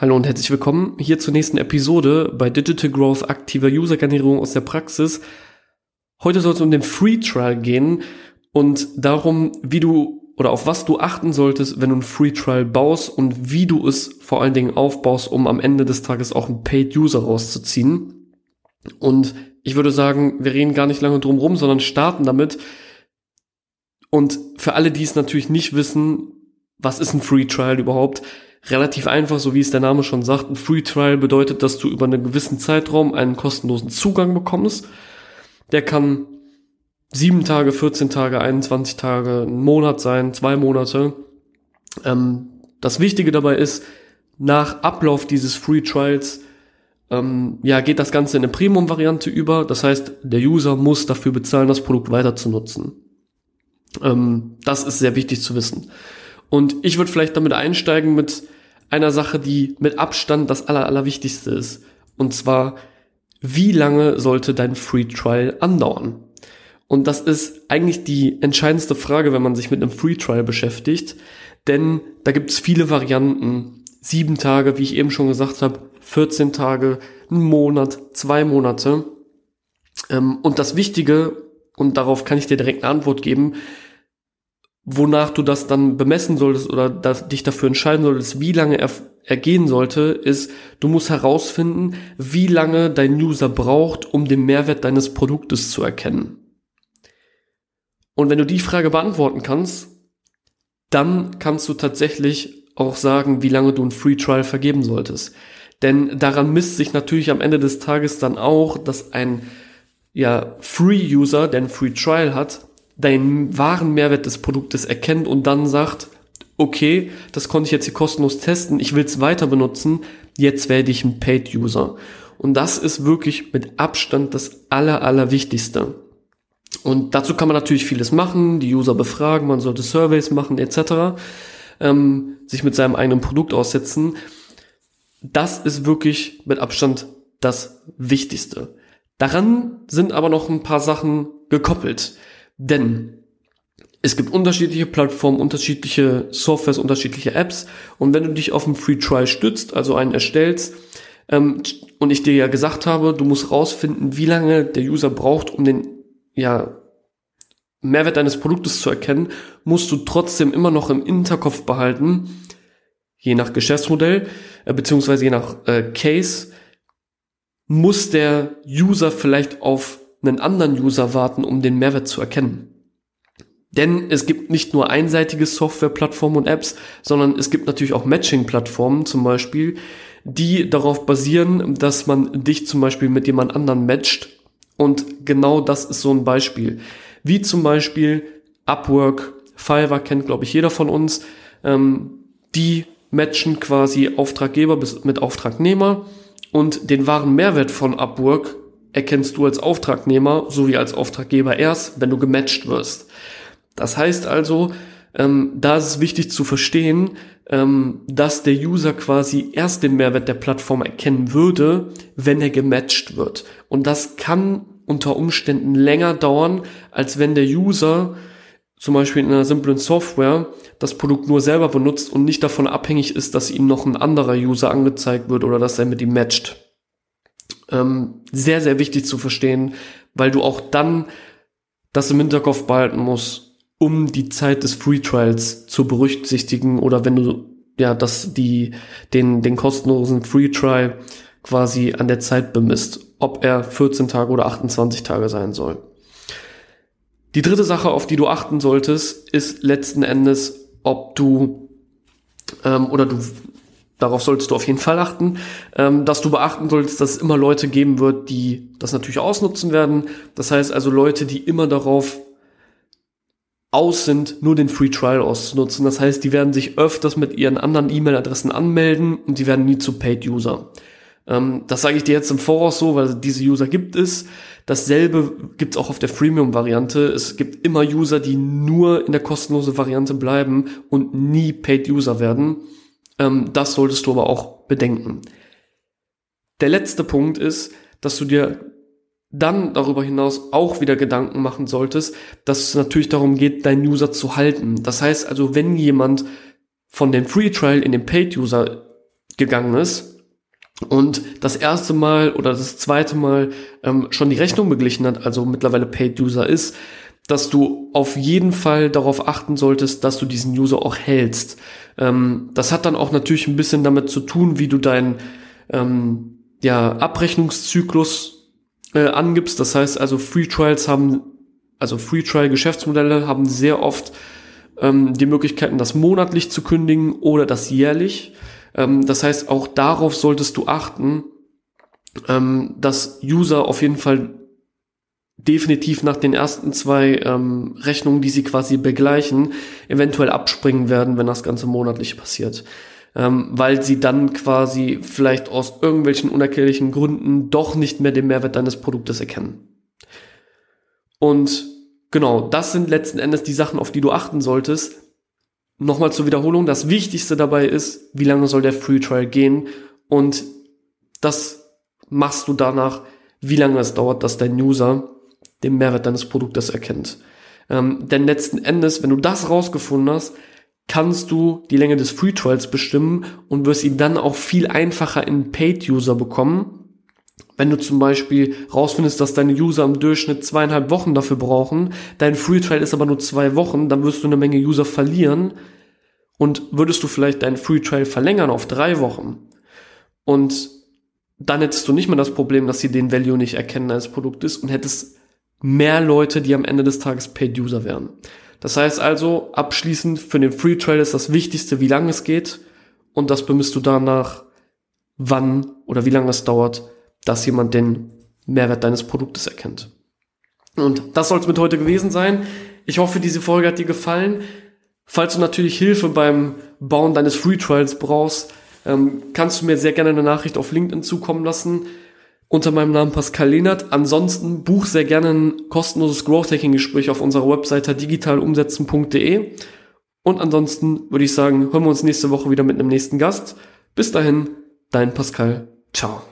Hallo und herzlich willkommen hier zur nächsten Episode bei Digital Growth aktiver User-Generierung aus der Praxis. Heute soll es um den Free Trial gehen und darum, wie du oder auf was du achten solltest, wenn du ein Free Trial baust und wie du es vor allen Dingen aufbaust, um am Ende des Tages auch einen Paid User rauszuziehen. Und ich würde sagen, wir reden gar nicht lange drum rum, sondern starten damit. Und für alle, die es natürlich nicht wissen, was ist ein Free Trial überhaupt? relativ einfach, so wie es der Name schon sagt. Ein Free Trial bedeutet, dass du über einen gewissen Zeitraum einen kostenlosen Zugang bekommst. Der kann sieben Tage, 14 Tage, 21 Tage, ein Monat sein, zwei Monate. Ähm, das Wichtige dabei ist, nach Ablauf dieses Free Trials ähm, ja, geht das Ganze in eine Premium-Variante über. Das heißt, der User muss dafür bezahlen, das Produkt weiter zu nutzen. Ähm, das ist sehr wichtig zu wissen. Und ich würde vielleicht damit einsteigen mit einer Sache, die mit Abstand das Aller, Allerwichtigste ist. Und zwar, wie lange sollte dein Free Trial andauern? Und das ist eigentlich die entscheidendste Frage, wenn man sich mit einem Free Trial beschäftigt. Denn da gibt es viele Varianten. Sieben Tage, wie ich eben schon gesagt habe, 14 Tage, ein Monat, zwei Monate. Ähm, und das Wichtige, und darauf kann ich dir direkt eine Antwort geben, wonach du das dann bemessen solltest oder dich dafür entscheiden solltest, wie lange er, er gehen sollte, ist, du musst herausfinden, wie lange dein User braucht, um den Mehrwert deines Produktes zu erkennen. Und wenn du die Frage beantworten kannst, dann kannst du tatsächlich auch sagen, wie lange du ein Free Trial vergeben solltest. Denn daran misst sich natürlich am Ende des Tages dann auch, dass ein ja, Free User, der ein Free Trial hat, deinen wahren Mehrwert des Produktes erkennt und dann sagt, okay, das konnte ich jetzt hier kostenlos testen, ich will es weiter benutzen, jetzt werde ich ein Paid-User. Und das ist wirklich mit Abstand das aller, allerwichtigste. Und dazu kann man natürlich vieles machen, die User befragen, man sollte Surveys machen etc., ähm, sich mit seinem eigenen Produkt aussetzen. Das ist wirklich mit Abstand das Wichtigste. Daran sind aber noch ein paar Sachen gekoppelt. Denn es gibt unterschiedliche Plattformen, unterschiedliche Softwares, unterschiedliche Apps. Und wenn du dich auf einen Free Trial stützt, also einen erstellst, ähm, und ich dir ja gesagt habe, du musst rausfinden, wie lange der User braucht, um den ja, Mehrwert deines Produktes zu erkennen, musst du trotzdem immer noch im Hinterkopf behalten, je nach Geschäftsmodell, äh, beziehungsweise je nach äh, Case, muss der User vielleicht auf einen anderen User warten, um den Mehrwert zu erkennen. Denn es gibt nicht nur einseitige Softwareplattformen und Apps, sondern es gibt natürlich auch Matching-Plattformen zum Beispiel, die darauf basieren, dass man dich zum Beispiel mit jemand anderen matcht. Und genau das ist so ein Beispiel. Wie zum Beispiel Upwork, Fiverr kennt, glaube ich, jeder von uns. Ähm, die matchen quasi Auftraggeber mit Auftragnehmer und den wahren Mehrwert von Upwork erkennst du als Auftragnehmer sowie als Auftraggeber erst, wenn du gematcht wirst. Das heißt also, ähm, da ist es wichtig zu verstehen, ähm, dass der User quasi erst den Mehrwert der Plattform erkennen würde, wenn er gematcht wird. Und das kann unter Umständen länger dauern, als wenn der User zum Beispiel in einer simplen Software das Produkt nur selber benutzt und nicht davon abhängig ist, dass ihm noch ein anderer User angezeigt wird oder dass er mit ihm matcht ähm, sehr, sehr wichtig zu verstehen, weil du auch dann das im Hinterkopf behalten musst, um die Zeit des Free Trials zu berücksichtigen oder wenn du ja das die den den kostenlosen Free Trial quasi an der Zeit bemisst, ob er 14 Tage oder 28 Tage sein soll. Die dritte Sache, auf die du achten solltest, ist letzten Endes, ob du ähm, oder du darauf solltest du auf jeden Fall achten, ähm, dass du beachten solltest, dass es immer Leute geben wird, die das natürlich ausnutzen werden. Das heißt also Leute, die immer darauf aus sind, nur den Free Trial auszunutzen. Das heißt, die werden sich öfters mit ihren anderen E-Mail-Adressen anmelden und die werden nie zu Paid User. Ähm, das sage ich dir jetzt im Voraus so, weil diese User gibt es. Dasselbe gibt es auch auf der Freemium-Variante. Es gibt immer User, die nur in der kostenlosen Variante bleiben und nie Paid User werden. Ähm, das solltest du aber auch bedenken. Der letzte Punkt ist, dass du dir dann darüber hinaus auch wieder Gedanken machen solltest, dass es natürlich darum geht, deinen User zu halten. Das heißt also, wenn jemand von dem Free Trial in den Paid User gegangen ist und das erste Mal oder das zweite Mal ähm, schon die Rechnung beglichen hat, also mittlerweile Paid User ist, dass du auf jeden Fall darauf achten solltest, dass du diesen User auch hältst. Ähm, das hat dann auch natürlich ein bisschen damit zu tun, wie du deinen ähm, ja, Abrechnungszyklus äh, angibst. Das heißt also, Free Trials haben, also Free Trial Geschäftsmodelle haben sehr oft ähm, die Möglichkeiten, das monatlich zu kündigen oder das jährlich. Ähm, das heißt, auch darauf solltest du achten, ähm, dass User auf jeden Fall definitiv nach den ersten zwei ähm, Rechnungen, die sie quasi begleichen, eventuell abspringen werden, wenn das Ganze monatlich passiert. Ähm, weil sie dann quasi vielleicht aus irgendwelchen unerklärlichen Gründen doch nicht mehr den Mehrwert deines Produktes erkennen. Und genau, das sind letzten Endes die Sachen, auf die du achten solltest. Nochmal zur Wiederholung, das Wichtigste dabei ist, wie lange soll der Free Trial gehen und das machst du danach, wie lange es dauert, dass dein User den Mehrwert deines Produktes erkennt. Ähm, denn letzten Endes, wenn du das rausgefunden hast, kannst du die Länge des Free Trials bestimmen und wirst ihn dann auch viel einfacher in Paid User bekommen. Wenn du zum Beispiel rausfindest, dass deine User im Durchschnitt zweieinhalb Wochen dafür brauchen, dein Free Trial ist aber nur zwei Wochen, dann wirst du eine Menge User verlieren. Und würdest du vielleicht deinen Free Trial verlängern auf drei Wochen und dann hättest du nicht mehr das Problem, dass sie den Value nicht erkennen als Produkt ist und hättest mehr Leute, die am Ende des Tages Paid User wären. Das heißt also, abschließend für den Free Trial ist das Wichtigste, wie lange es geht und das bemisst du danach, wann oder wie lange es dauert, dass jemand den Mehrwert deines Produktes erkennt. Und das soll es mit heute gewesen sein. Ich hoffe, diese Folge hat dir gefallen. Falls du natürlich Hilfe beim Bauen deines Free Trials brauchst, ähm, kannst du mir sehr gerne eine Nachricht auf LinkedIn zukommen lassen unter meinem Namen Pascal Lehnert. Ansonsten buch sehr gerne ein kostenloses Growth Hacking Gespräch auf unserer Webseite digitalumsetzen.de. Und ansonsten würde ich sagen, hören wir uns nächste Woche wieder mit einem nächsten Gast. Bis dahin, dein Pascal. Ciao.